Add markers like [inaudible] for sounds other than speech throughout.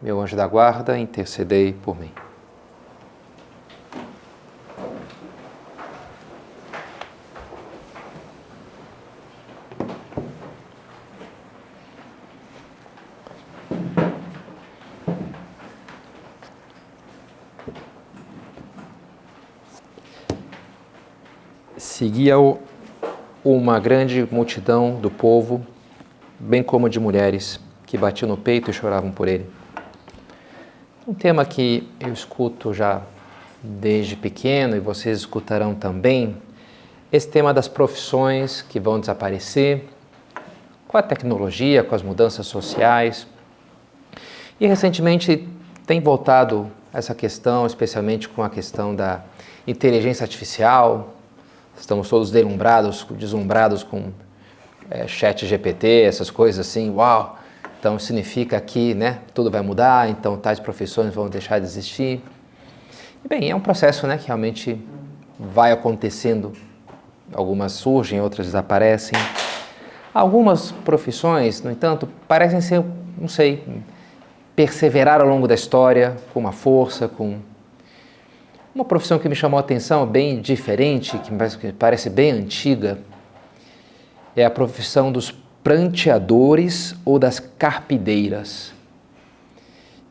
meu anjo da guarda, intercedei por mim. Seguia-o uma grande multidão do povo, bem como de mulheres, que batiam no peito e choravam por ele. Um tema que eu escuto já desde pequeno e vocês escutarão também, esse tema das profissões que vão desaparecer, com a tecnologia, com as mudanças sociais. E recentemente tem voltado essa questão, especialmente com a questão da inteligência artificial. Estamos todos deslumbrados, deslumbrados com é, chat GPT, essas coisas assim, uau! Então significa que né, tudo vai mudar, então tais profissões vão deixar de existir. E, bem, é um processo né, que realmente vai acontecendo. Algumas surgem, outras desaparecem. Algumas profissões, no entanto, parecem ser, não sei, perseverar ao longo da história com uma força, com uma profissão que me chamou a atenção, bem diferente, que parece bem antiga, é a profissão dos pranteadores ou das carpideiras,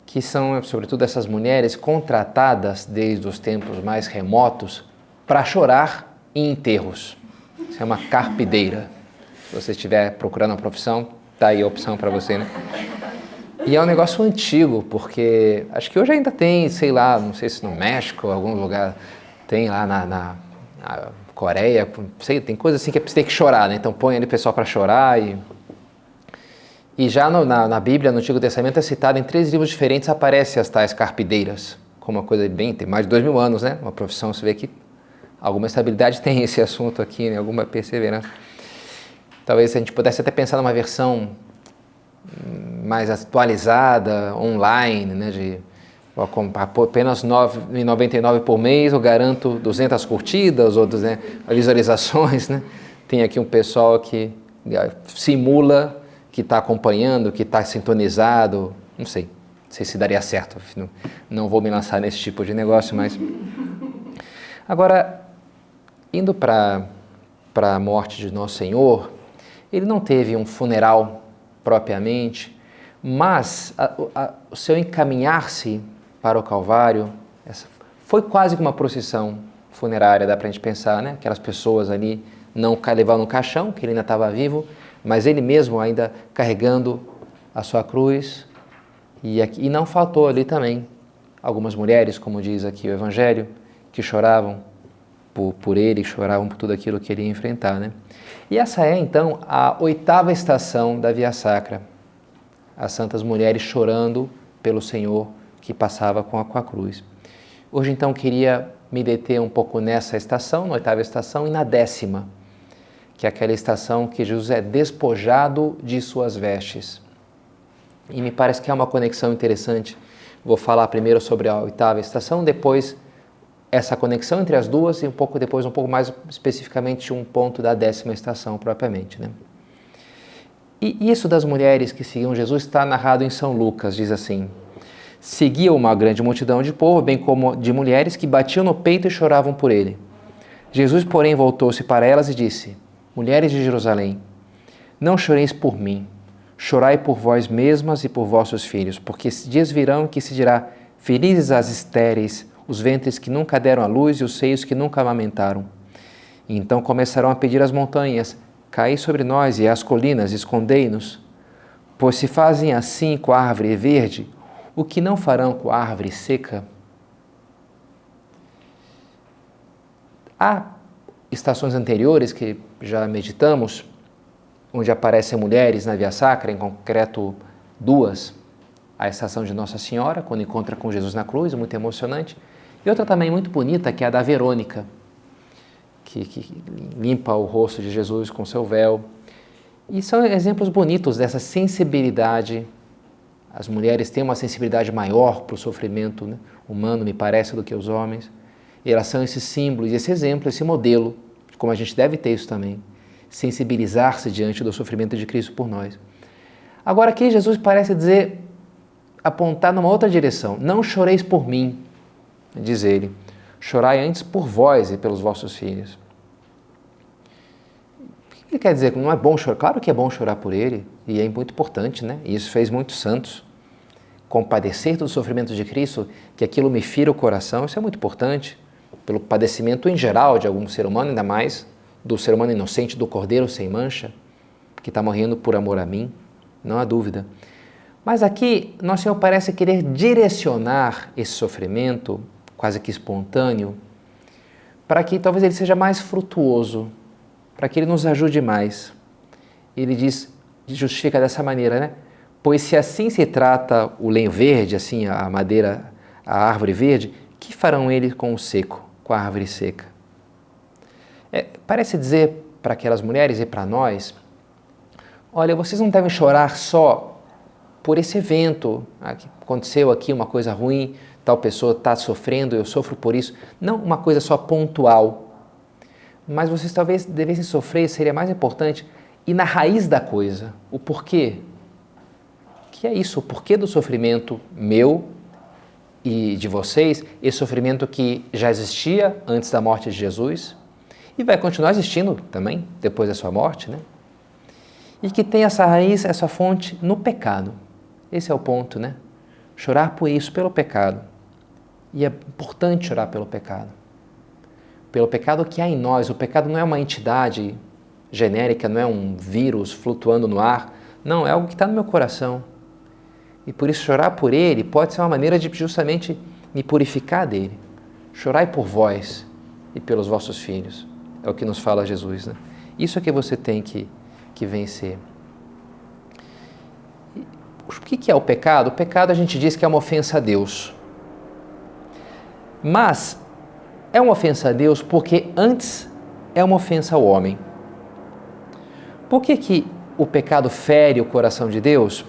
que são, sobretudo, essas mulheres contratadas desde os tempos mais remotos para chorar em enterros. Isso é uma carpideira. Se você estiver procurando uma profissão, tá aí a opção para você, né? E é um negócio antigo, porque acho que hoje ainda tem, sei lá, não sei se no México, algum lugar, tem lá na, na, na Coreia, sei, tem coisa assim que você tem que chorar, né? Então põe ali o pessoal para chorar e e já no, na, na, Bíblia, no Antigo Testamento, é citado em três livros diferentes aparece as tais carpideiras, como uma coisa bem, tem mais de dois mil anos, né? Uma profissão, você vê que alguma estabilidade [laughs] tem esse assunto aqui, né? Alguma perseverança. Talvez a gente pudesse até pensar numa versão mais atualizada, online, né? De apenas R$ 9,99 por mês, eu garanto 200 curtidas ou 200 visualizações, né? Tem aqui um pessoal que eh, simula que está acompanhando, que está sintonizado, não sei, não sei se daria certo, não, não vou me lançar nesse tipo de negócio, mas... Agora, indo para a morte de Nosso Senhor, ele não teve um funeral propriamente, mas o seu encaminhar-se para o Calvário essa, foi quase que uma procissão funerária, dá para a gente pensar, né? Aquelas pessoas ali não levavam no caixão, que ele ainda estava vivo, mas ele mesmo ainda carregando a sua cruz. E, aqui, e não faltou ali também algumas mulheres, como diz aqui o Evangelho, que choravam por, por ele, choravam por tudo aquilo que ele ia enfrentar. Né? E essa é então a oitava estação da Via Sacra. As santas mulheres chorando pelo Senhor que passava com a, cruz. Hoje então queria me deter um pouco nessa estação, na oitava estação, e na décima, que é aquela estação que Jesus é despojado de suas vestes. E me parece que é uma conexão interessante. Vou falar primeiro sobre a oitava estação, depois essa conexão entre as duas e um pouco depois, um pouco mais especificamente, um ponto da décima estação propriamente. Né? E isso das mulheres que seguiam Jesus está narrado em São Lucas, diz assim: Seguia uma grande multidão de povo, bem como de mulheres que batiam no peito e choravam por ele. Jesus, porém, voltou-se para elas e disse: Mulheres de Jerusalém, não choreis por mim, chorai por vós mesmas e por vossos filhos, porque dias virão que se dirá: Felizes as estéreis, os ventres que nunca deram à luz e os seios que nunca amamentaram. E então começarão a pedir às montanhas: Caí sobre nós e às colinas, escondei-nos. Pois se fazem assim com a árvore verde, o que não farão com a árvore seca? Há estações anteriores que já meditamos, onde aparecem mulheres na Via Sacra, em concreto duas, a estação de Nossa Senhora, quando encontra com Jesus na cruz, muito emocionante. E outra também muito bonita, que é a da Verônica, que, que limpa o rosto de Jesus com seu véu. E são exemplos bonitos dessa sensibilidade. As mulheres têm uma sensibilidade maior para o sofrimento né, humano, me parece, do que os homens. E elas são esses símbolos, esse exemplo, esse modelo, como a gente deve ter isso também. Sensibilizar-se diante do sofrimento de Cristo por nós. Agora aqui Jesus parece dizer, apontar numa outra direção. Não choreis por mim, diz ele. Chorai antes por vós e pelos vossos filhos. O que ele quer dizer? Não é bom chorar? Claro que é bom chorar por ele, e é muito importante, né? E isso fez muitos santos. Compadecer do sofrimento de Cristo, que aquilo me fira o coração, isso é muito importante. Pelo padecimento em geral de algum ser humano, ainda mais do ser humano inocente, do cordeiro sem mancha, que está morrendo por amor a mim não há dúvida. Mas aqui, Nosso Senhor parece querer direcionar esse sofrimento, quase que espontâneo, para que talvez ele seja mais frutuoso, para que ele nos ajude mais. Ele diz, justifica dessa maneira, né? Pois se assim se trata o lenho verde, assim a madeira, a árvore verde, que farão eles com o seco, com a árvore seca? É, parece dizer para aquelas mulheres e para nós Olha, vocês não devem chorar só por esse evento, ah, aconteceu aqui uma coisa ruim, tal pessoa está sofrendo, eu sofro por isso. Não uma coisa só pontual. Mas vocês talvez devessem sofrer, seria mais importante, e na raiz da coisa, o porquê. Que é isso, o porquê do sofrimento meu e de vocês, esse sofrimento que já existia antes da morte de Jesus e vai continuar existindo também depois da sua morte, né? e que tem essa raiz, essa fonte no pecado. Esse é o ponto, né? Chorar por isso, pelo pecado. E é importante chorar pelo pecado. Pelo pecado que há em nós. O pecado não é uma entidade genérica, não é um vírus flutuando no ar. Não, é algo que está no meu coração. E por isso chorar por ele pode ser uma maneira de justamente me purificar dele. Chorai por vós e pelos vossos filhos. É o que nos fala Jesus. Né? Isso é que você tem que que vencer. O que é o pecado? O pecado a gente diz que é uma ofensa a Deus. Mas é uma ofensa a Deus porque antes é uma ofensa ao homem. Por que, que o pecado fere o coração de Deus?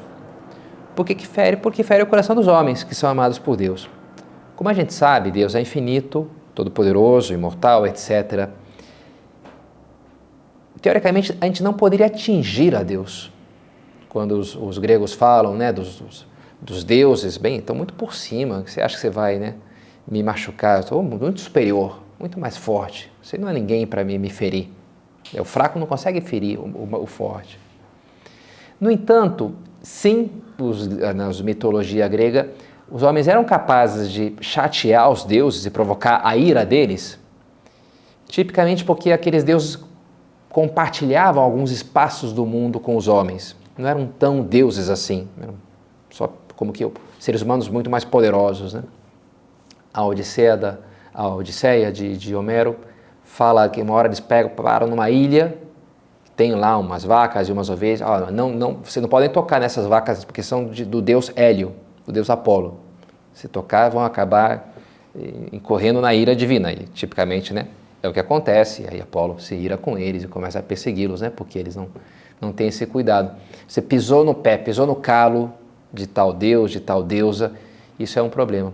Por que, que fere? Porque fere o coração dos homens que são amados por Deus. Como a gente sabe, Deus é infinito, todo-poderoso, imortal, etc teoricamente, a gente não poderia atingir a Deus. Quando os, os gregos falam né, dos, dos, dos, deuses, bem, estão muito por cima. Você acha que você vai né, me machucar? Estou muito superior, muito mais forte. Você não é ninguém para me, me ferir. O fraco não consegue ferir o, o, o forte. No entanto, sim, os, na mitologia grega, os homens eram capazes de chatear os deuses e provocar a ira deles, tipicamente porque aqueles deuses compartilhavam alguns espaços do mundo com os homens. Não eram tão deuses assim, eram só como que seres humanos muito mais poderosos. Né? A Odisseia, da, a Odisseia de, de Homero fala que uma hora eles pegam, param numa ilha, tem lá umas vacas e umas ovelhas. Ah, não, não, vocês não podem tocar nessas vacas porque são de, do deus Hélio, do deus Apolo. Se tocar, vão acabar eh, incorrendo na ira divina. E, tipicamente, né? É o que acontece, aí Apolo se ira com eles e começa a persegui-los, né? Porque eles não, não têm esse cuidado. Você pisou no pé, pisou no calo de tal Deus, de tal deusa, isso é um problema.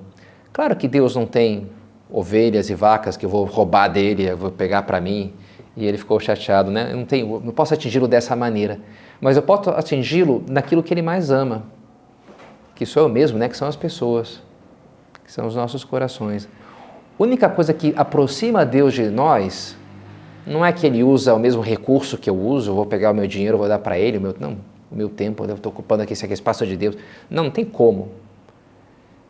Claro que Deus não tem ovelhas e vacas que eu vou roubar dele, eu vou pegar para mim, e ele ficou chateado, né? Eu não, tenho, não posso atingi-lo dessa maneira, mas eu posso atingi-lo naquilo que ele mais ama, que sou eu mesmo, né? Que são as pessoas, que são os nossos corações. A única coisa que aproxima Deus de nós não é que ele usa o mesmo recurso que eu uso, vou pegar o meu dinheiro, vou dar para ele, o meu, não, o meu tempo, eu estou ocupando aqui esse espaço de Deus. Não, não tem como.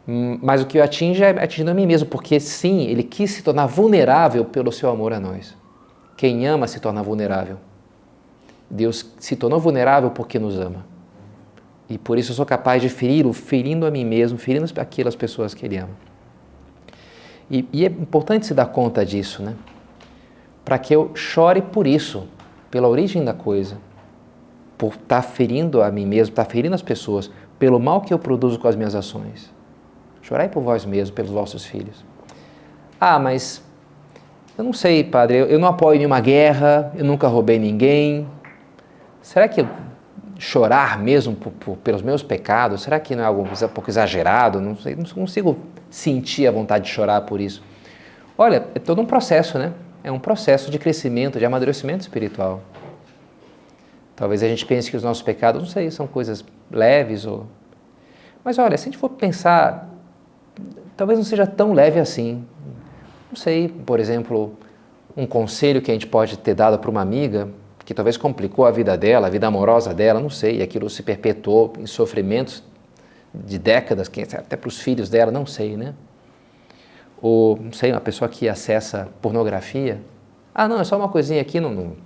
Mas o que eu atinge é atingindo a mim mesmo, porque sim, ele quis se tornar vulnerável pelo seu amor a nós. Quem ama se torna vulnerável. Deus se tornou vulnerável porque nos ama. E por isso eu sou capaz de feri-lo, ferindo a mim mesmo, ferindo aquelas pessoas que ele ama. E, e é importante se dar conta disso, né? Para que eu chore por isso, pela origem da coisa, por estar tá ferindo a mim mesmo, estar tá ferindo as pessoas, pelo mal que eu produzo com as minhas ações. Chorai por vós mesmos, pelos vossos filhos. Ah, mas eu não sei, padre, eu não apoio nenhuma guerra, eu nunca roubei ninguém. Será que chorar mesmo por, por, pelos meus pecados, será que não é algo um pouco exagerado? Não sei, não consigo sentir a vontade de chorar por isso. Olha, é todo um processo, né? É um processo de crescimento, de amadurecimento espiritual. Talvez a gente pense que os nossos pecados, não sei, são coisas leves ou. Mas olha, se a gente for pensar, talvez não seja tão leve assim. Não sei, por exemplo, um conselho que a gente pode ter dado para uma amiga que talvez complicou a vida dela, a vida amorosa dela, não sei, e aquilo se perpetuou em sofrimentos de décadas, até para os filhos dela, não sei, né? Ou, não sei, uma pessoa que acessa pornografia, ah, não, é só uma coisinha aqui, não,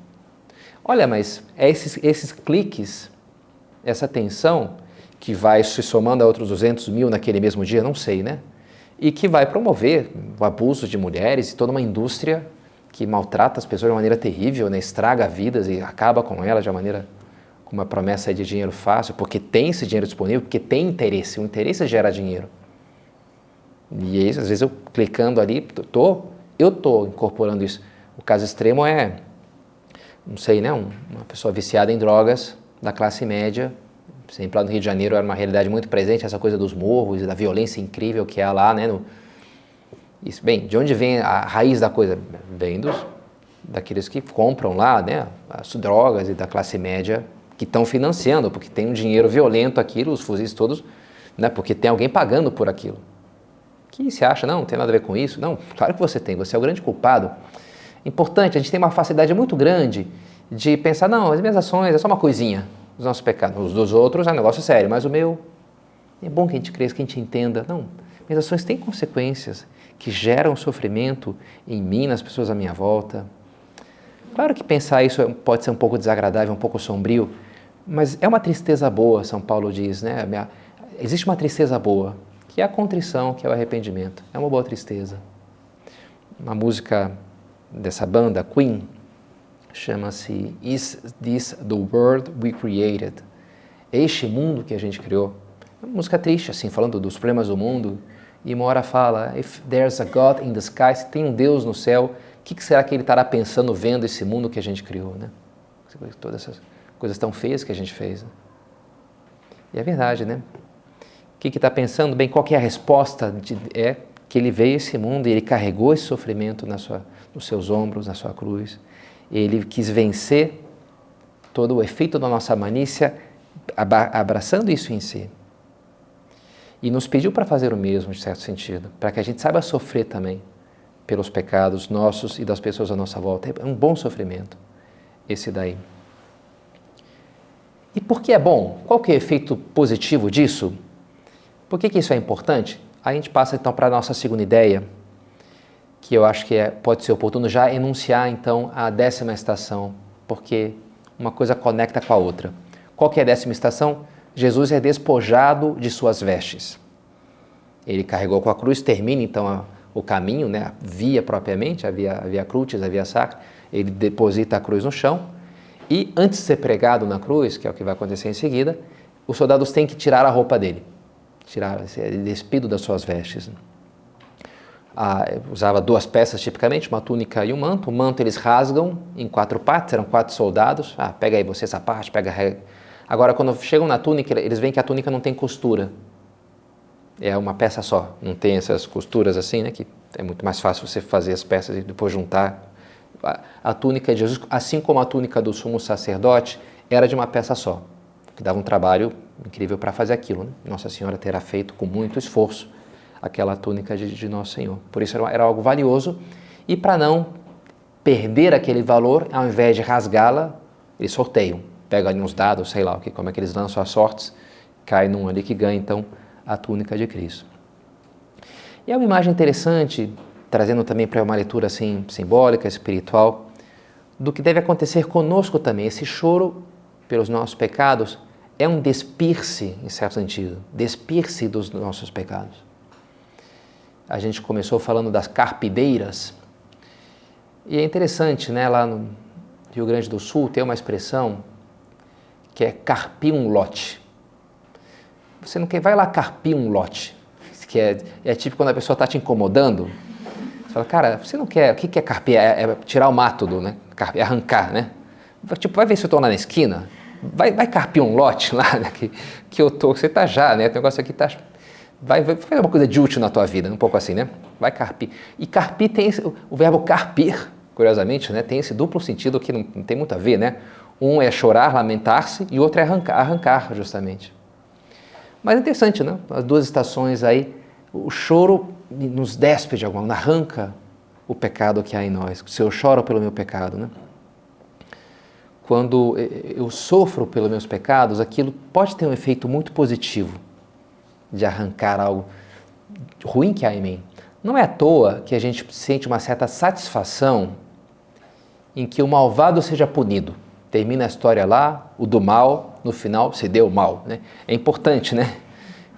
Olha, mas é esses, esses cliques, essa tensão que vai se somando a outros 200 mil naquele mesmo dia, não sei, né? E que vai promover o abuso de mulheres e toda uma indústria que maltrata as pessoas de maneira terrível, né? estraga vidas e acaba com elas de uma maneira com uma promessa de dinheiro fácil, porque tem esse dinheiro disponível, porque tem interesse, o interesse é gera dinheiro. E aí, às vezes eu clicando ali, tô, eu tô incorporando isso. O caso extremo é não sei, né, uma pessoa viciada em drogas da classe média, sempre lá no Rio de Janeiro era uma realidade muito presente, essa coisa dos morros e da violência incrível que há lá, né? No, isso, bem, de onde vem a raiz da coisa? Vem dos, daqueles que compram lá, né, as drogas e da classe média que estão financiando, porque tem um dinheiro violento aquilo, os fuzis todos, né, porque tem alguém pagando por aquilo. Que se acha, não, não tem nada a ver com isso? Não, claro que você tem, você é o grande culpado importante, a gente tem uma facilidade muito grande de pensar, não, as minhas ações é só uma coisinha, os nossos pecados, os dos outros é um negócio sério, mas o meu é bom que a gente cresça, que a gente entenda. Não, minhas ações têm consequências que geram sofrimento em mim, nas pessoas à minha volta. Claro que pensar isso pode ser um pouco desagradável, um pouco sombrio, mas é uma tristeza boa, São Paulo diz, né? Existe uma tristeza boa, que é a contrição, que é o arrependimento. É uma boa tristeza. Uma música dessa banda, Queen, chama-se Is This the World We Created? Este mundo que a gente criou. Uma música triste, assim, falando dos problemas do mundo. E uma hora fala: If there's a God in the sky, se tem um Deus no céu, o que, será que ele estará pensando vendo esse mundo que a gente criou, né? Todas essas coisas tão feias que a gente fez. Né? E é verdade, né? O que está pensando? Bem, qual é a resposta? De, é que ele veio esse mundo e ele carregou esse sofrimento na sua nos seus ombros, na sua cruz. Ele quis vencer todo o efeito da nossa manícia, abraçando isso em si. E nos pediu para fazer o mesmo, de certo sentido, para que a gente saiba sofrer também pelos pecados nossos e das pessoas à nossa volta. É um bom sofrimento, esse daí. E por que é bom? Qual que é o efeito positivo disso? Por que, que isso é importante? A gente passa então para a nossa segunda ideia, que eu acho que é, pode ser oportuno já enunciar então a décima estação, porque uma coisa conecta com a outra. Qual que é a décima estação? Jesus é despojado de suas vestes. Ele carregou com a cruz, termina então a, o caminho, né, a via propriamente, a via, a via crucis, a via sacra. Ele deposita a cruz no chão e antes de ser pregado na cruz, que é o que vai acontecer em seguida, os soldados têm que tirar a roupa dele, tirar, despido das suas vestes usava duas peças tipicamente, uma túnica e um manto. O manto eles rasgam em quatro partes, eram quatro soldados. Ah, pega aí você essa parte, pega. Agora, quando chegam na túnica, eles veem que a túnica não tem costura. É uma peça só, não tem essas costuras assim, né? Que é muito mais fácil você fazer as peças e depois juntar. A, a túnica de Jesus, assim como a túnica do sumo sacerdote, era de uma peça só, que dava um trabalho incrível para fazer aquilo. Né? Nossa Senhora terá feito com muito esforço aquela túnica de, de Nosso Senhor. Por isso era, era algo valioso e para não perder aquele valor, ao invés de rasgá-la, eles sorteiam. Pegam ali uns dados, sei lá o que, como é que eles lançam as sortes, cai num ali que ganha então a túnica de Cristo. E é uma imagem interessante, trazendo também para uma leitura assim simbólica, espiritual, do que deve acontecer conosco também. Esse choro pelos nossos pecados é um despir-se, em certo sentido, despir-se dos nossos pecados a gente começou falando das carpideiras. E é interessante, né, lá no Rio Grande do Sul tem uma expressão que é carpir um lote. você não quer, vai lá carpir um lote. Que é, é tipo quando a pessoa está te incomodando. Você fala, cara, você não quer, o que é carpir? É, é tirar o mato do, né? Carpir, é arrancar, né? Tipo, vai ver se eu estou lá na esquina, vai, vai carpir um lote lá, né? que, que eu tô, você está já, né? O negócio aqui está vai, vai fazer uma coisa de útil na tua vida, um pouco assim, né? Vai carpir. E carpir tem esse, o verbo carpir, curiosamente, né? Tem esse duplo sentido que não, não tem muito a ver, né? Um é chorar, lamentar-se, e o outro é arrancar, arrancar, justamente. Mas é interessante, né? As duas estações aí, o choro nos despe de alguma arranca o pecado que há em nós. Se eu choro pelo meu pecado, né? Quando eu sofro pelos meus pecados, aquilo pode ter um efeito muito positivo de arrancar algo ruim que há em mim. Não é à toa que a gente sente uma certa satisfação em que o malvado seja punido. Termina a história lá, o do mal, no final se deu mal. Né? É importante, né?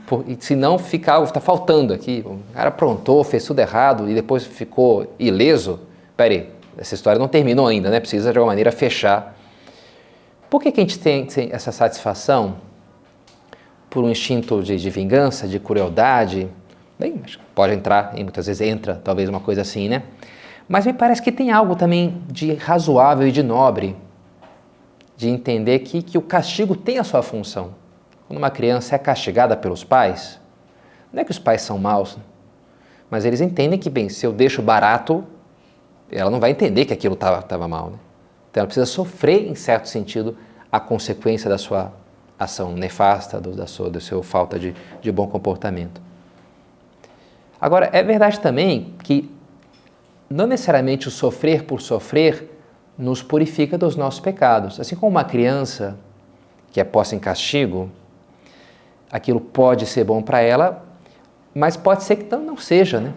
Por, se não fica algo, está faltando aqui. O cara aprontou, fez tudo errado e depois ficou ileso. Peraí, essa história não terminou ainda, né? Precisa de alguma maneira fechar. Por que, que a gente tem essa satisfação? Por um instinto de, de vingança, de crueldade. Bem, pode entrar, e muitas vezes entra talvez uma coisa assim, né? Mas me parece que tem algo também de razoável e de nobre, de entender que, que o castigo tem a sua função. Quando uma criança é castigada pelos pais, não é que os pais são maus, mas eles entendem que, bem, se eu deixo barato, ela não vai entender que aquilo estava mal. Né? Então ela precisa sofrer, em certo sentido, a consequência da sua ação nefasta, do, da sua, do seu falta de, de bom comportamento. Agora, é verdade também que não necessariamente o sofrer por sofrer nos purifica dos nossos pecados. Assim como uma criança que é posta em castigo, aquilo pode ser bom para ela, mas pode ser que não, seja, né?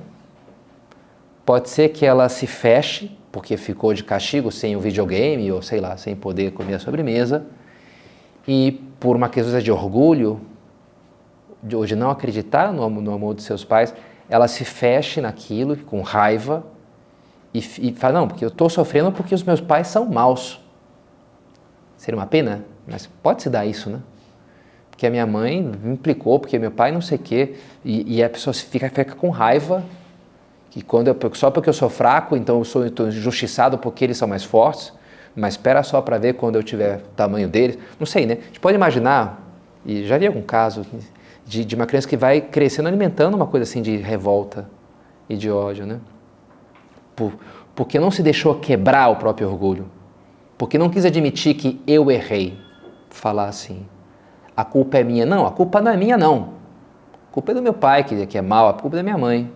Pode ser que ela se feche porque ficou de castigo sem o videogame ou sei lá, sem poder comer a sobremesa e por uma questão de orgulho, de hoje não acreditar no, no amor dos seus pais, ela se feche naquilo com raiva e, e fala, não, porque eu estou sofrendo porque os meus pais são maus. Seria uma pena, mas pode se dar isso, né? Porque a minha mãe me implicou, porque meu pai não sei o quê, e, e a pessoa fica, fica com raiva, que quando eu, só porque eu sou fraco, então eu sou injustiçado porque eles são mais fortes mas espera só para ver quando eu tiver o tamanho deles. Não sei, né? A gente pode imaginar, e já vi algum caso, de, de uma criança que vai crescendo alimentando uma coisa assim de revolta e de ódio, né? Por, porque não se deixou quebrar o próprio orgulho, porque não quis admitir que eu errei, falar assim, a culpa é minha. Não, a culpa não é minha, não. A culpa é do meu pai, que, que é mal, a culpa é da minha mãe.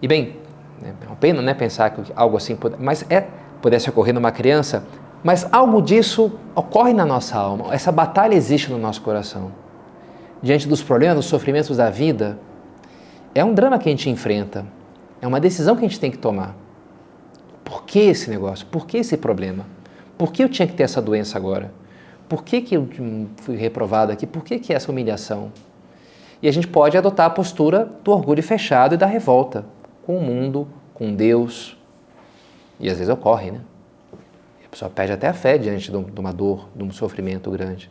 E bem, é uma pena né, pensar que algo assim, pode, mas é pudesse ocorrer numa criança, mas algo disso ocorre na nossa alma. Essa batalha existe no nosso coração. Diante dos problemas, dos sofrimentos da vida, é um drama que a gente enfrenta. É uma decisão que a gente tem que tomar. Por que esse negócio? Por que esse problema? Por que eu tinha que ter essa doença agora? Por que, que eu fui reprovado aqui? Por que, que essa humilhação? E a gente pode adotar a postura do orgulho fechado e da revolta com o mundo, com Deus, e às vezes ocorre, né? A pessoa perde até a fé diante de uma dor, de um sofrimento grande.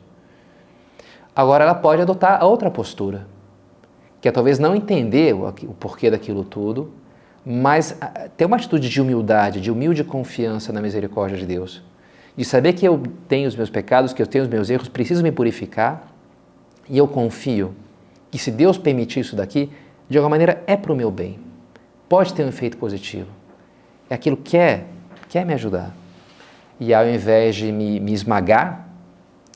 Agora ela pode adotar a outra postura, que é talvez não entender o, o porquê daquilo tudo, mas ter uma atitude de humildade, de humilde confiança na misericórdia de Deus. De saber que eu tenho os meus pecados, que eu tenho os meus erros, preciso me purificar e eu confio que se Deus permitir isso daqui, de alguma maneira é para o meu bem. Pode ter um efeito positivo aquilo que quer, quer me ajudar. E ao invés de me, me esmagar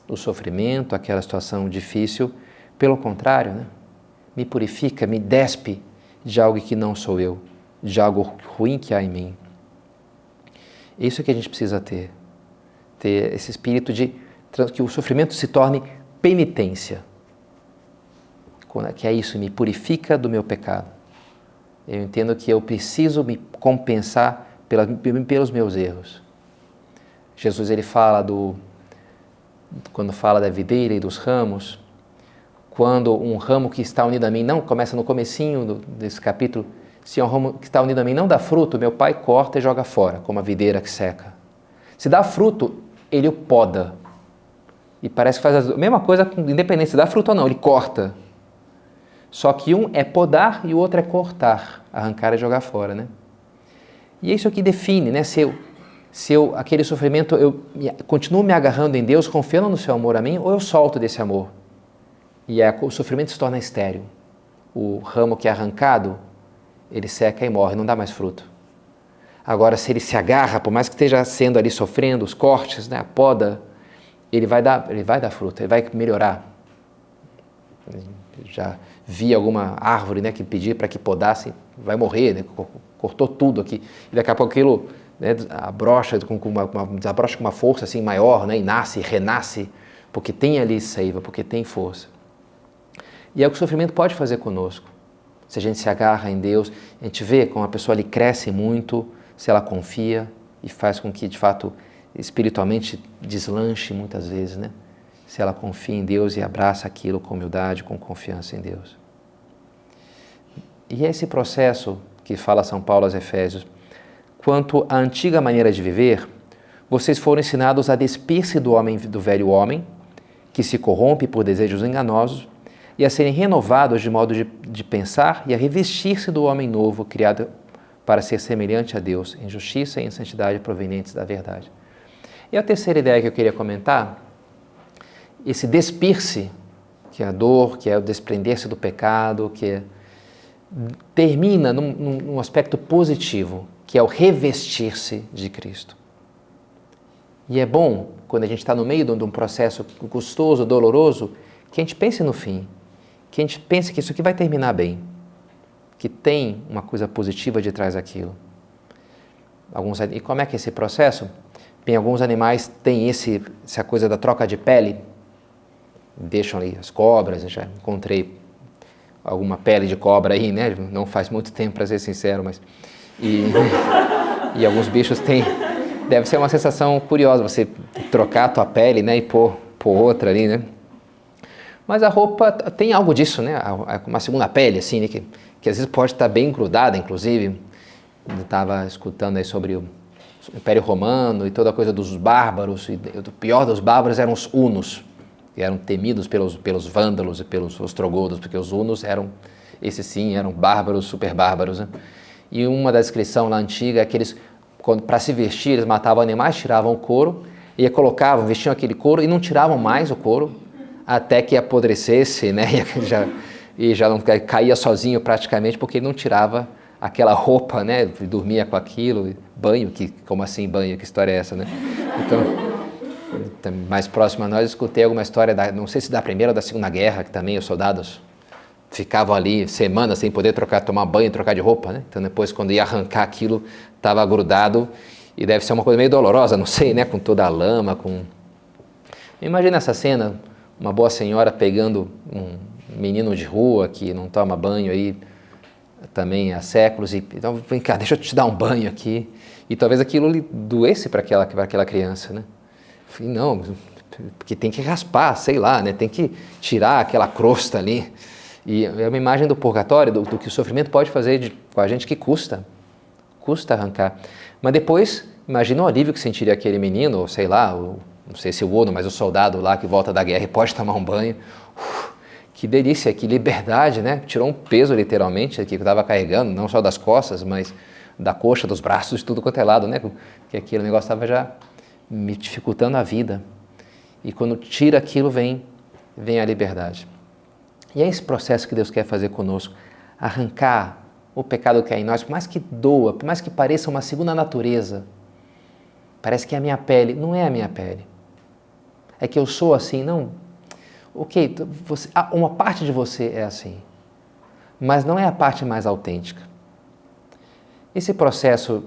o sofrimento, aquela situação difícil, pelo contrário, né? me purifica, me despe de algo que não sou eu, de algo ruim que há em mim. Isso é que a gente precisa ter. Ter esse espírito de que o sofrimento se torne penitência. Que é isso, me purifica do meu pecado. Eu entendo que eu preciso me compensar pelos meus erros. Jesus ele fala do quando fala da videira e dos ramos, quando um ramo que está unido a mim não começa no comecinho do, desse capítulo, se é um ramo que está unido a mim não dá fruto, meu pai corta e joga fora, como a videira que seca. Se dá fruto, ele o poda. E parece que faz a mesma coisa com independência da fruta ou não, ele corta. Só que um é podar e o outro é cortar, arrancar e jogar fora, né? E é isso que define, né? Se eu, se eu aquele sofrimento, eu continuo me agarrando em Deus, confiando no seu amor a mim, ou eu solto desse amor. E é, o sofrimento se torna estéril. O ramo que é arrancado, ele seca e morre, não dá mais fruto. Agora, se ele se agarra, por mais que esteja sendo ali sofrendo os cortes, né, a poda, ele vai dar, ele vai dar fruto, ele vai melhorar. Já vi alguma árvore né, que pedia para que podasse, vai morrer, né, cortou tudo aqui. E daqui a pouco aquilo né, abrocha com, uma, uma, desabrocha com uma força assim maior, né, e nasce, renasce, porque tem ali seiva, porque tem força. E é o que o sofrimento pode fazer conosco. Se a gente se agarra em Deus, a gente vê como a pessoa ali cresce muito, se ela confia e faz com que, de fato, espiritualmente deslanche muitas vezes, né? Se ela confia em Deus e abraça aquilo com humildade, com confiança em Deus. E é esse processo que fala São Paulo aos Efésios. Quanto à antiga maneira de viver, vocês foram ensinados a despir-se do homem do velho homem, que se corrompe por desejos enganosos, e a serem renovados de modo de, de pensar e a revestir-se do homem novo, criado para ser semelhante a Deus, em justiça e em santidade provenientes da verdade. E a terceira ideia que eu queria comentar, esse despir-se, que é a dor, que é o desprender-se do pecado, que é, termina num, num aspecto positivo, que é o revestir-se de Cristo. E é bom, quando a gente está no meio de um processo custoso, doloroso, que a gente pense no fim, que a gente pense que isso aqui vai terminar bem, que tem uma coisa positiva de trás daquilo. Alguns, e como é que é esse processo? Bem, alguns animais têm esse, essa coisa da troca de pele, deixam ali as cobras, já encontrei alguma pele de cobra aí, né? Não faz muito tempo, para ser sincero, mas... E, e alguns bichos têm... Deve ser uma sensação curiosa você trocar a tua pele, né? E pôr, pôr outra ali, né? Mas a roupa tem algo disso, né? Uma segunda pele, assim, né? que, que às vezes pode estar bem grudada, inclusive. Eu estava escutando aí sobre o Império Romano e toda a coisa dos bárbaros. E o pior dos bárbaros eram os hunos, eram temidos pelos, pelos vândalos e pelos ostrogodos, porque os hunos eram, esses sim, eram bárbaros, super bárbaros. Né? E uma da descrição lá antiga é que eles, para se vestir, eles matavam animais, tiravam o couro, e colocavam, vestiam aquele couro e não tiravam mais o couro, até que apodrecesse, né? [laughs] E já, e já não caía sozinho praticamente porque ele não tirava aquela roupa, né? Dormia com aquilo, banho, que como assim banho? Que história é essa, né? Então, mais próximo a nós, escutei alguma história da, não sei se da primeira ou da segunda guerra, que também os soldados ficavam ali semanas sem poder trocar, tomar banho, trocar de roupa, né? Então depois quando ia arrancar aquilo, estava grudado e deve ser uma coisa meio dolorosa, [laughs] não sei, né? Com toda a lama, com Imagina essa cena, uma boa senhora pegando um menino de rua que não toma banho aí também há séculos e então vem cá, deixa eu te dar um banho aqui e talvez aquilo lhe doesse para aquela para aquela criança, né? Falei, não, porque tem que raspar, sei lá, né? Tem que tirar aquela crosta ali. E é uma imagem do purgatório, do, do que o sofrimento pode fazer de, com a gente que custa, custa arrancar. Mas depois, imagina o alívio que sentiria aquele menino, ou sei lá, o não sei se o Ono, mas o soldado lá que volta da guerra e pode tomar um banho. Uf, que delícia, que liberdade, né? Tirou um peso literalmente que eu estava carregando, não só das costas, mas da coxa, dos braços, tudo quanto é lado, né? Que aquele negócio estava já me dificultando a vida. E quando tira aquilo, vem, vem a liberdade. E é esse processo que Deus quer fazer conosco, arrancar o pecado que é em nós, por mais que doa, por mais que pareça uma segunda natureza, parece que é a minha pele, não é a minha pele é que eu sou assim. Não. Ok, você, uma parte de você é assim, mas não é a parte mais autêntica. Esse processo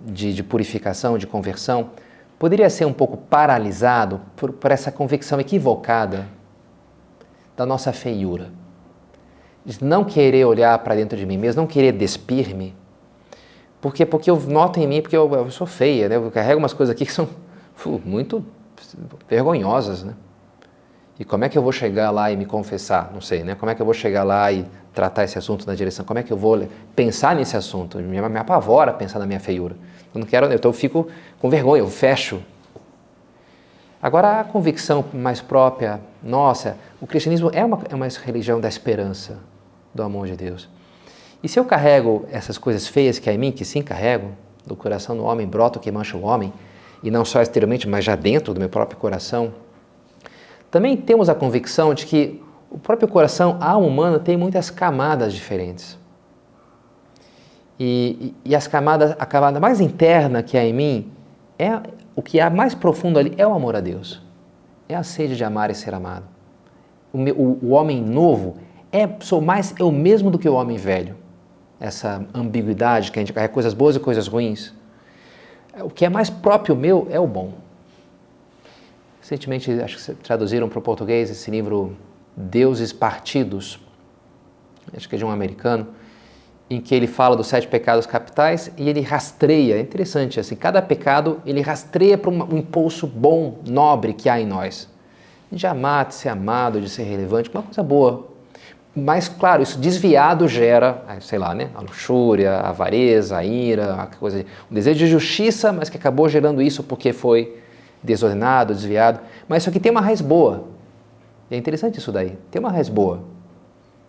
de, de purificação, de conversão, poderia ser um pouco paralisado por, por essa convicção equivocada da nossa feiura. De não querer olhar para dentro de mim mesmo, não querer despir-me. Porque, porque eu noto em mim, porque eu, eu sou feia, né? eu carrego umas coisas aqui que são muito vergonhosas, né? E como é que eu vou chegar lá e me confessar? Não sei, né? Como é que eu vou chegar lá e tratar esse assunto na direção? Como é que eu vou pensar nesse assunto? Me, me apavora pensar na minha feiura. Eu não quero, então eu fico com vergonha, eu fecho. Agora, a convicção mais própria nossa, o cristianismo é uma, é uma religião da esperança, do amor de Deus. E se eu carrego essas coisas feias que há em mim, que sim carrego, do coração do homem brota o que mancha o homem, e não só exteriormente, mas já dentro do meu próprio coração, também temos a convicção de que o próprio coração, a alma humana, tem muitas camadas diferentes. E, e, e, as camadas, a camada mais interna que há em mim, é o que há mais profundo ali é o amor a Deus. É a sede de amar e ser amado. O, meu, o, o homem novo é sou mais eu mesmo do que o homem velho. Essa ambiguidade que a gente carrega coisas boas e coisas ruins. O que é mais próprio meu é o bom. Recentemente, acho que traduziram para o português esse livro Deuses Partidos, acho que é de um americano, em que ele fala dos sete pecados capitais e ele rastreia, é interessante assim, cada pecado ele rastreia para um, impulso bom, nobre que há em nós. De amar, de ser amado, de ser relevante, uma coisa boa. Mas, claro, isso desviado gera, sei lá, né, a luxúria, a avareza, a ira, a coisa, um desejo de justiça, mas que acabou gerando isso porque foi desordenado, desviado. Mas isso aqui tem uma raiz boa. E é interessante isso daí. Tem uma raiz boa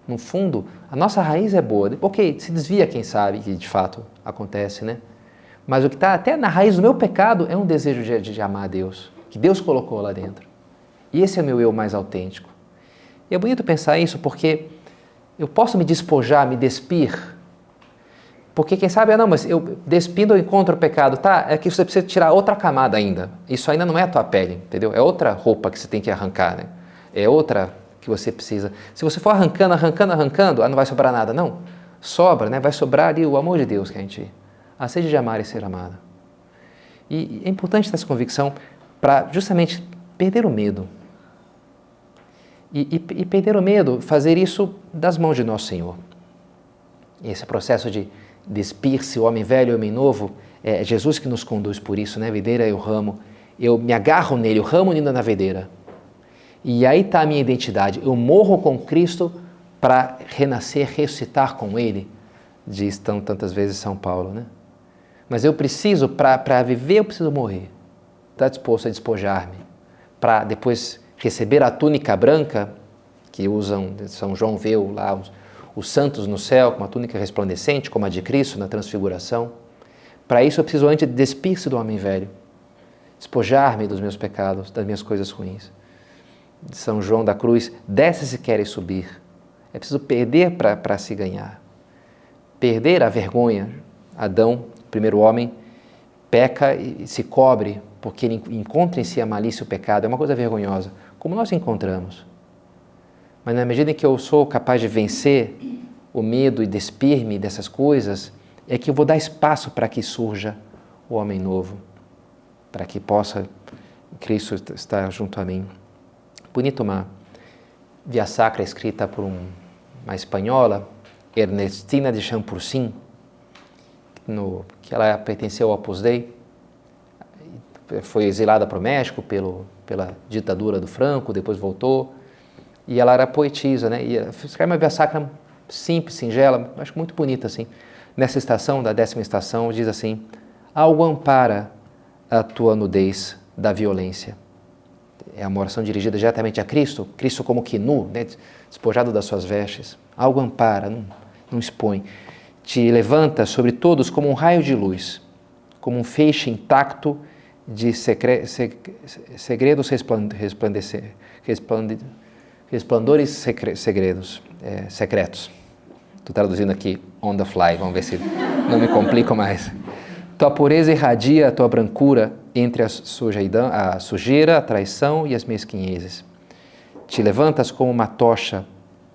no fundo, a nossa raiz é boa. Ok, se desvia, quem sabe, que de fato acontece, né? Mas o que está até na raiz do meu pecado é um desejo de, de, amar a Deus, que Deus colocou lá dentro. E esse é o meu eu mais autêntico. E é bonito pensar isso porque eu posso me despojar, me despir. Porque quem sabe, ah, não, mas eu despindo eu encontro o pecado. Tá, é que você precisa tirar outra camada ainda. Isso ainda não é a tua pele, entendeu? É outra roupa que você tem que arrancar, né? É outra que você precisa. Se você for arrancando, arrancando, arrancando, ah, não vai sobrar nada, não. Sobra, né? vai sobrar ali o amor de Deus que a gente. A sede de amar e ser amado. E é importante ter essa convicção para justamente perder o medo. E, e, e, perder o medo, fazer isso das mãos de Nosso Senhor. Esse processo de despir-se o homem velho o homem novo, é Jesus que nos conduz por isso, né? Videira e o ramo. Eu me agarro nele, o ramo ainda na videira e aí está a minha identidade. Eu morro com Cristo para renascer, ressuscitar com Ele, diz tão, tantas vezes São Paulo. Né? Mas eu preciso, para viver, eu preciso morrer. Está disposto a despojar-me. Para depois receber a túnica branca, que usam, São João vê lá os, os santos no céu, com uma túnica resplandecente, como a de Cristo na transfiguração. Para isso eu preciso antes despir-se do homem velho, despojar-me dos meus pecados, das minhas coisas ruins São João da Cruz, desce se queres subir. É preciso perder para se ganhar. Perder a vergonha. Adão, primeiro homem, peca e se cobre porque ele encontra em si a malícia e o pecado. É uma coisa vergonhosa, como nós encontramos. Mas na medida em que eu sou capaz de vencer o medo e despir-me dessas coisas, é que eu vou dar espaço para que surja o homem novo, para que possa Cristo estar junto a mim. Bonito uma via sacra escrita por um, uma espanhola, Ernestina de Champursin, no, que ela pertenceu ao Opus Dei, foi exilada para o México pelo, pela ditadura do Franco, depois voltou, e ela era poetisa, né? E escreve uma via sacra simples, singela, acho muito bonita assim. Nessa estação, da décima estação, diz assim: Algo ampara a tua nudez da violência é uma oração dirigida diretamente a Cristo, Cristo como que nu, né, despojado das suas vestes. Algo ampara, não, não expõe. Te levanta sobre todos como um raio de luz, como um feixe intacto de segredos resplandecer, resplande, resplandores segredos, é, secretos. Estou traduzindo aqui on the fly, vamos ver se não me complico mais. Tua pureza irradia a tua brancura entre a, sujeidão, a sujeira, a traição e as mesquinhezes. Te levantas como uma tocha,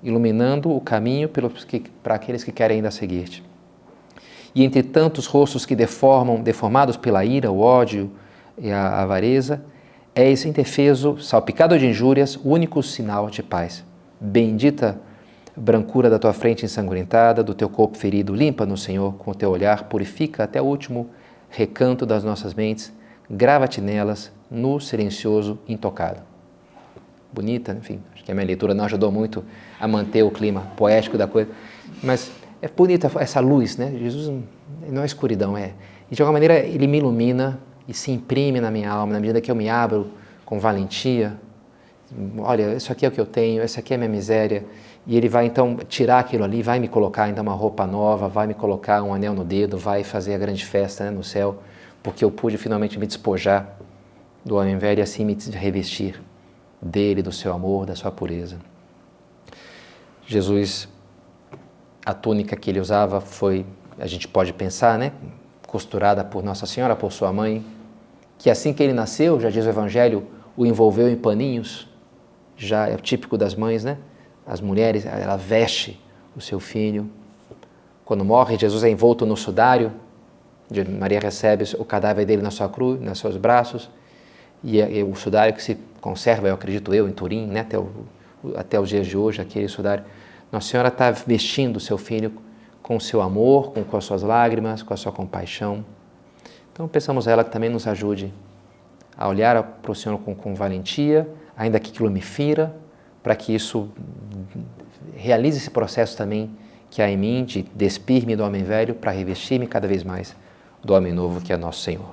iluminando o caminho para aqueles que querem ainda seguir-te. E entre tantos rostos que deformam, deformados pela ira, o ódio e a avareza, és indefeso, salpicado de injúrias, o único sinal de paz. Bendita brancura da tua frente ensanguentada, do teu corpo ferido, limpa-nos, Senhor, com o teu olhar, purifica até o último recanto das nossas mentes grava-te nelas, no silencioso, intocado. Bonita, enfim, acho que a minha leitura não ajudou muito a manter o clima poético da coisa, mas é bonita essa luz, né? Jesus não é escuridão, é. E de alguma maneira ele me ilumina e se imprime na minha alma, na medida que eu me abro com valentia. Olha, isso aqui é o que eu tenho, essa aqui é a minha miséria. E ele vai então tirar aquilo ali, vai me colocar ainda uma roupa nova, vai me colocar um anel no dedo, vai fazer a grande festa né, no céu, porque eu pude finalmente me despojar do homem velho e assim me revestir dele, do seu amor, da sua pureza. Jesus, a túnica que ele usava foi, a gente pode pensar, né, costurada por Nossa Senhora, por sua mãe, que assim que ele nasceu, já diz o Evangelho, o envolveu em paninhos, já é típico das mães, né? As mulheres, ela veste o seu filho. Quando morre, Jesus é envolto no sudário. Maria recebe o cadáver dele na sua cruz, nos seus braços. E, é, o sudário que se conserva, eu acredito eu, em Turim, né? até, o, até os dias de hoje, aquele sudário. Nossa Senhora está vestindo o seu filho com o seu amor, com, com as suas lágrimas, com a sua compaixão. Então, pensamos ela que também nos ajude a olhar para o Senhor com, com valentia, ainda que aquilo me fira, para que isso realize esse processo também que há em mim de despir-me do homem velho para revestir-me cada vez mais do homem novo que é nosso Senhor.